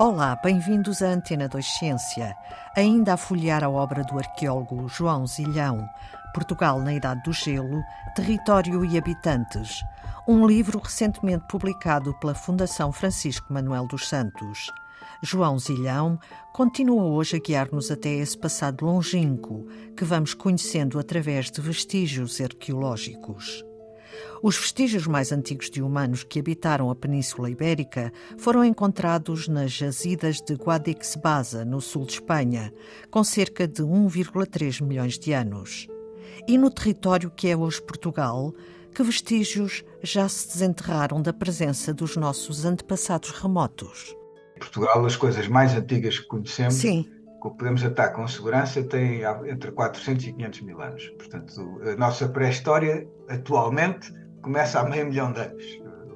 Olá, bem-vindos à Antena 2 Ciência. Ainda a folhear a obra do arqueólogo João Zilhão, Portugal na Idade do Gelo, Território e Habitantes, um livro recentemente publicado pela Fundação Francisco Manuel dos Santos. João Zilhão continua hoje a guiar-nos até esse passado longínquo que vamos conhecendo através de vestígios arqueológicos. Os vestígios mais antigos de humanos que habitaram a Península Ibérica foram encontrados nas jazidas de Guadix-Baza, no sul de Espanha, com cerca de 1,3 milhões de anos. E no território que é hoje Portugal, que vestígios já se desenterraram da presença dos nossos antepassados remotos? Em Portugal, as coisas mais antigas que conhecemos Sim que podemos atar com segurança tem entre 400 e 500 mil anos. Portanto, a nossa pré-história atualmente começa há meio milhão de anos.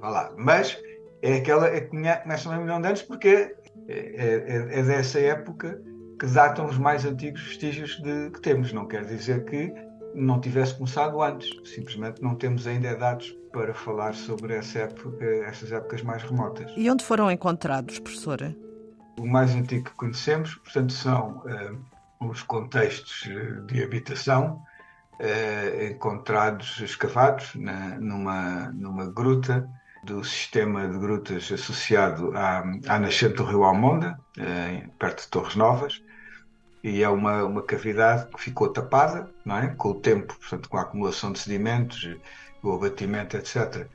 Vá lá. Mas é aquela é que começa há meio milhão de anos porque é, é, é, dessa época que datam os mais antigos vestígios de, que temos. Não quer dizer que não tivesse começado antes. Simplesmente não temos ainda dados para falar sobre essa época, essas épocas mais remotas. E onde foram encontrados, professora? O mais antigo que conhecemos, portanto, são uh, os contextos de habitação uh, encontrados, escavados na, numa, numa gruta do sistema de grutas associado à, à nascente do rio Almonda, perto de Torres Novas, e é uma, uma cavidade que ficou tapada, não é? com o tempo, portanto, com a acumulação de sedimentos, o abatimento, etc.,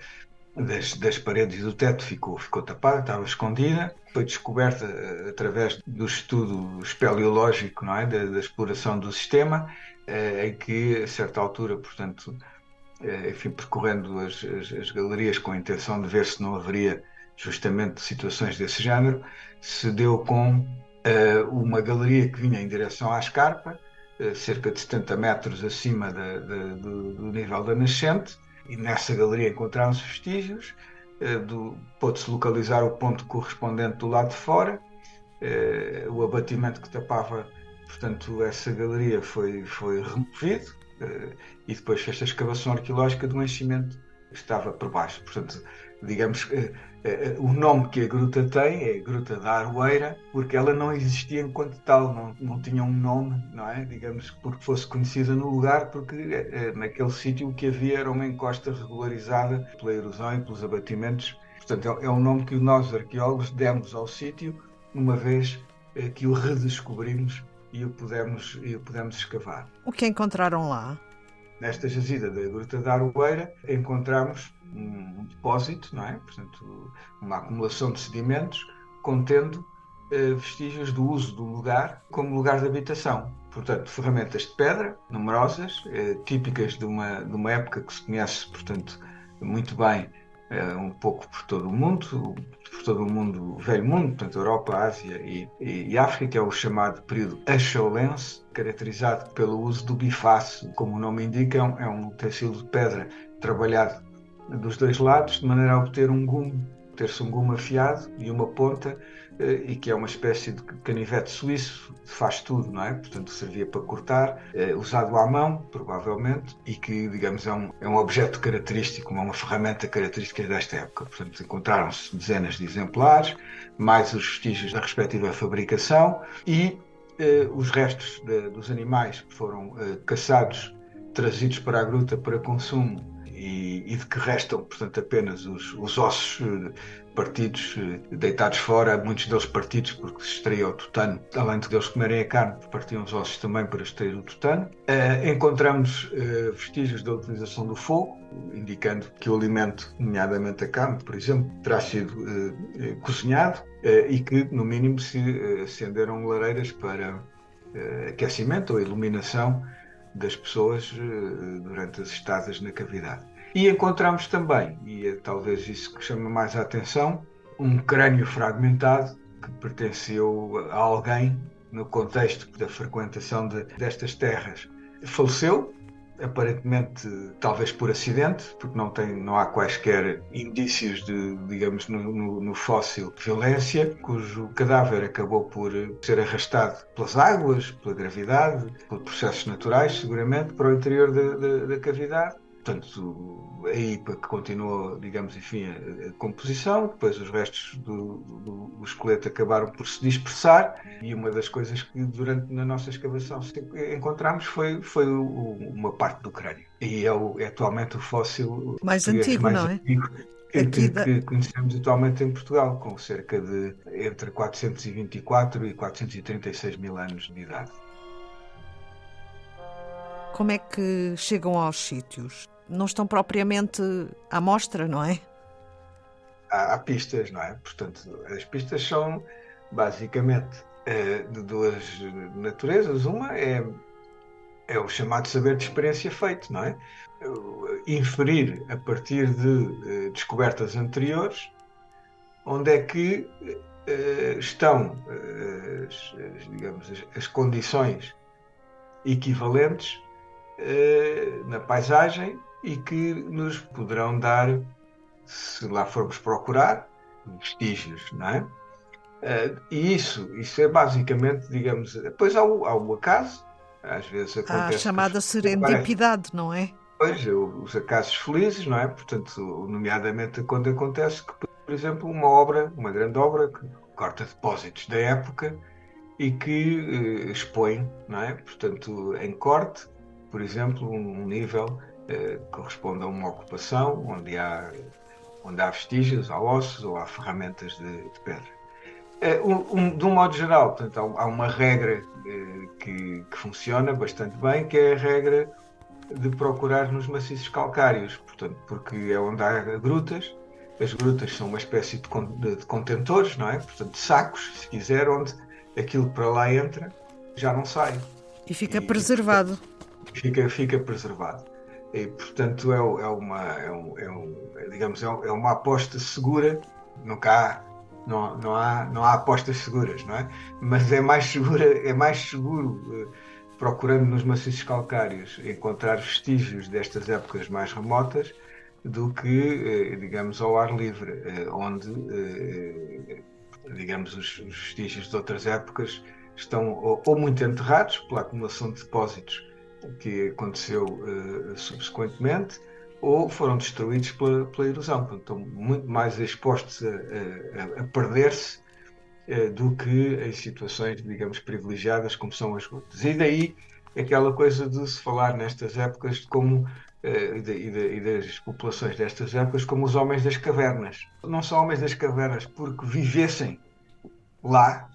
das, das paredes e do teto ficou, ficou tapada, estava escondida. Foi descoberta uh, através do estudo espeleológico, não é? da, da exploração do sistema, uh, em que, a certa altura, portanto, uh, enfim, percorrendo as, as, as, galerias com a intenção de ver se não haveria justamente situações desse género, se deu com uma galeria que vinha em direção à escarpa, cerca de 70 metros acima da, da, do, do nível da nascente, e nessa galeria encontraram-se vestígios, eh, pôde-se localizar o ponto correspondente do lado de fora, eh, o abatimento que tapava, portanto, essa galeria foi, foi removido eh, e depois fez a escavação arqueológica do enchimento estava por baixo. Portanto, digamos que eh, o nome que a gruta tem é Gruta da Aroeira, porque ela não existia enquanto tal, não, não tinha um nome, não é? Digamos, porque fosse conhecida no lugar, porque eh, eh, naquele sítio o que havia era uma encosta regularizada pela erosão e pelos abatimentos. Portanto, é, é um nome que nós, arqueólogos, demos ao sítio, uma vez que o redescobrimos e o pudemos, e o pudemos escavar. O que encontraram lá? Nesta jazida da Gruta da Aroeira, encontramos um, depósito, não é? Portanto, uma acumulação de sedimentos contendo eh, vestígios do uso do lugar como lugar de habitação. Portanto, ferramentas de pedra, numerosas, eh, típicas de uma, de uma época que se conhece, portanto, muito bem, um pouco por todo o mundo, por todo o mundo, o velho mundo, portanto, Europa, Ásia e, e, África, que é o chamado período Acholense, caracterizado pelo uso do bifaço, como o nome indica, é um, é utensílio de pedra trabalhado dos dois lados, de maneira a obter um gume, ter-se um gume afiado e uma ponta, eh, e que é uma espécie de canivete suíço, faz tudo, não é? Portanto, servia para cortar, eh, usado à mão, provavelmente, e que, digamos, é um, é um objeto característico, uma ferramenta característica desta época. Portanto, encontraram-se dezenas de exemplares, mais os vestígios da respectiva fabricação e eh, os restos de, dos animais que foram eh, caçados, trazidos para a gruta para consumo e, e, de que restam, portanto, apenas os, os ossos eh, partidos, eh, deitados fora, muitos deles partidos porque se extraía o tutano. Além de eles comerem a carne, partiam os ossos também para extrair o tutano. Uh, encontramos uh, vestígios da utilização do fogo, indicando que o alimento, nomeadamente a carne, por exemplo, terá sido uh, cozinhado e que, no mínimo, se acenderam lareiras para aquecimento ou iluminação das pessoas durante as estadas na cavidade. E encontramos também, e é talvez isso que chama mais a atenção, um crânio fragmentado que pertenceu a alguém no contexto da frequentação de, destas terras. Faleceu, aparentemente talvez por acidente, porque não, tem, não há quaisquer indícios de, digamos, no, no, no, fóssil violência, cujo cadáver acabou por ser arrastado pelas águas, pela gravidade, por processos naturais, seguramente, para o interior da, da cavidade portanto, a IPA que continuou, digamos, enfim, a, a composição, depois os restos do, do, do, esqueleto acabaram por se dispersar e uma das coisas que durante na nossa escavação encontramos foi, foi o, uma parte do crânio. E é, o, é atualmente o fóssil mais antigo, mais não é? Antigo, que, da... que, conhecemos atualmente em Portugal, com cerca de entre 424 e 436 mil anos de idade. Como é que chegam aos sítios? não estão propriamente à mostra, não é? Há, há pistas, não é? Portanto, as pistas são basicamente é, de duas naturezas. Uma é, é o chamado saber de experiência feito, não é? Inferir a partir de uh, descobertas anteriores onde é que estão as, digamos, as condições equivalentes na paisagem e que nos poderão dar, se lá formos procurar, vestígios, não é? Uh, e isso, isso é basicamente, digamos, depois há o, há o acaso, às vezes acontece... A chamada serendipidade, não é? Pois, os acasos felizes, não é? Portanto, nomeadamente quando acontece que, por exemplo, uma obra, uma grande obra, que corta depósitos da época e que uh, expõe, não é? Portanto, em corte, por exemplo, um, nível eh, corresponde a uma ocupação onde há, onde há vestígios, há ossos ou há ferramentas de, de pedra. Eh, um, um, de um modo geral, portanto, há, uma regra eh, que, que, funciona bastante bem, que é a regra de procurar nos maciços calcários, portanto, porque é onde há grutas. As grutas são uma espécie de, de, de contentores, não é? Portanto, de sacos, se quiser, onde aquilo que para lá entra já não sai. E fica e, preservado. Fica, fica preservado. E, portanto, é, é uma, é, um, é, um, digamos, é, é uma aposta segura. Nunca não, não, há, não há apostas seguras, não é? Mas é mais, segura, é mais seguro, eh, procurando nos maciços calcários, encontrar vestígios destas épocas mais remotas do que, eh, digamos, ao ar livre, eh, onde, digamos, os, os vestígios de outras épocas estão ou muito enterrados pela acumulação de depósitos que aconteceu uh, subsequentemente ou foram destruídos pela, pela erosão. Portanto, estão muito mais expostos a, a, a perder-se uh, do que em situações, digamos, privilegiadas como são as gotas. E daí aquela coisa de se falar nestas épocas como uh, e, de, e, de, e, das populações destas épocas como os homens das cavernas. Não são homens das cavernas porque vivessem lá,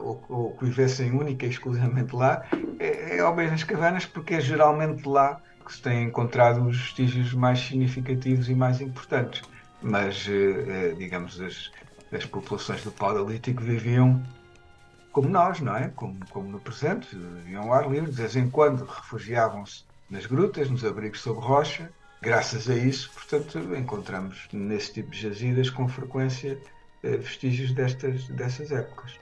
ou, ou que vivessem única e exclusivamente lá, é, é ao das cavernas porque é geralmente lá que se têm encontrado os vestígios mais significativos e mais importantes. Mas, eh, eh, digamos, as, as populações do Paleolítico viviam como nós, não é? Como, como no presente, viviam ao ar livre, de vez em quando refugiavam-se nas grutas, nos abrigos sob rocha. Graças a isso, portanto, encontramos nesse tipo de jazidas com frequência eh, vestígios destas, dessas épocas.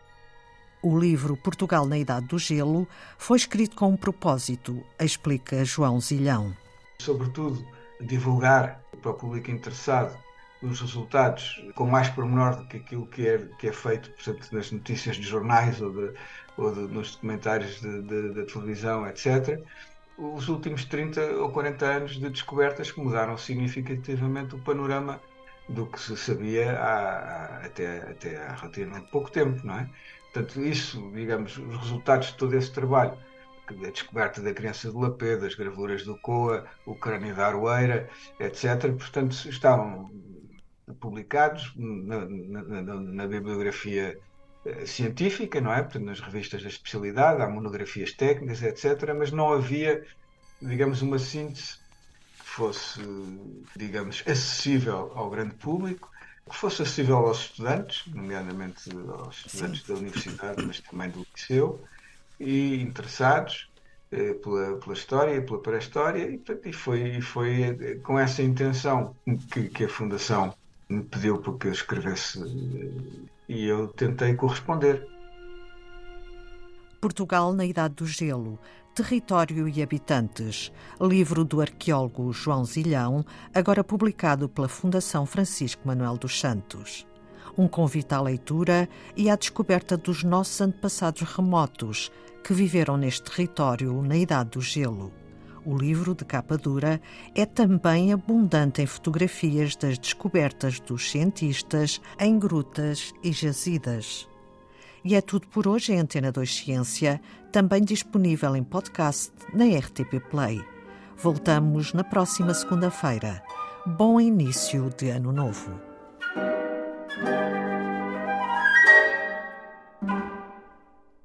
O livro Portugal na Idade do Gelo foi escrito com um propósito, explica João Zilhão. Sobretudo, divulgar para o público interessado os resultados com mais pormenor do que aquilo que é, que é feito nas notícias de jornais ou, de, ou de, nos documentários da televisão, etc. Os últimos 30 ou 40 anos de descobertas que mudaram significativamente o panorama do que se sabia há, até, até há relativamente pouco tempo, não é? Portanto, isso, digamos, os resultados de todo esse trabalho, a descoberta da criança de Lapê, das gravuras do Coa, o crânio da Aroeira, etc., portanto, estavam publicados na, na, na, na bibliografia eh, científica, não é? Portanto, nas revistas da especialidade, há monografias técnicas, etc., mas não havia, digamos, uma síntese que fosse, digamos, acessível ao grande público que fosse acessível aos estudantes, nomeadamente aos estudantes Sim. da universidade, mas também do liceu, e interessados eh, pela, pela história, pela pré-história, e, e, foi, e foi eh, com essa intenção que, que a Fundação me pediu para que eu escrevesse eh, e eu tentei corresponder. Portugal na Idade do Gelo Território e Habitantes, livro do arqueólogo João Zilhão, agora publicado pela Fundação Francisco Manuel dos Santos. Um convite à leitura e à descoberta dos nossos antepassados remotos que viveram neste território na Idade do Gelo. O livro, de capa dura, é também abundante em fotografias das descobertas dos cientistas em grutas e jazidas. E é tudo por hoje em Antena 2 Ciência, também disponível em podcast na RTP Play. Voltamos na próxima segunda-feira. Bom início de ano novo.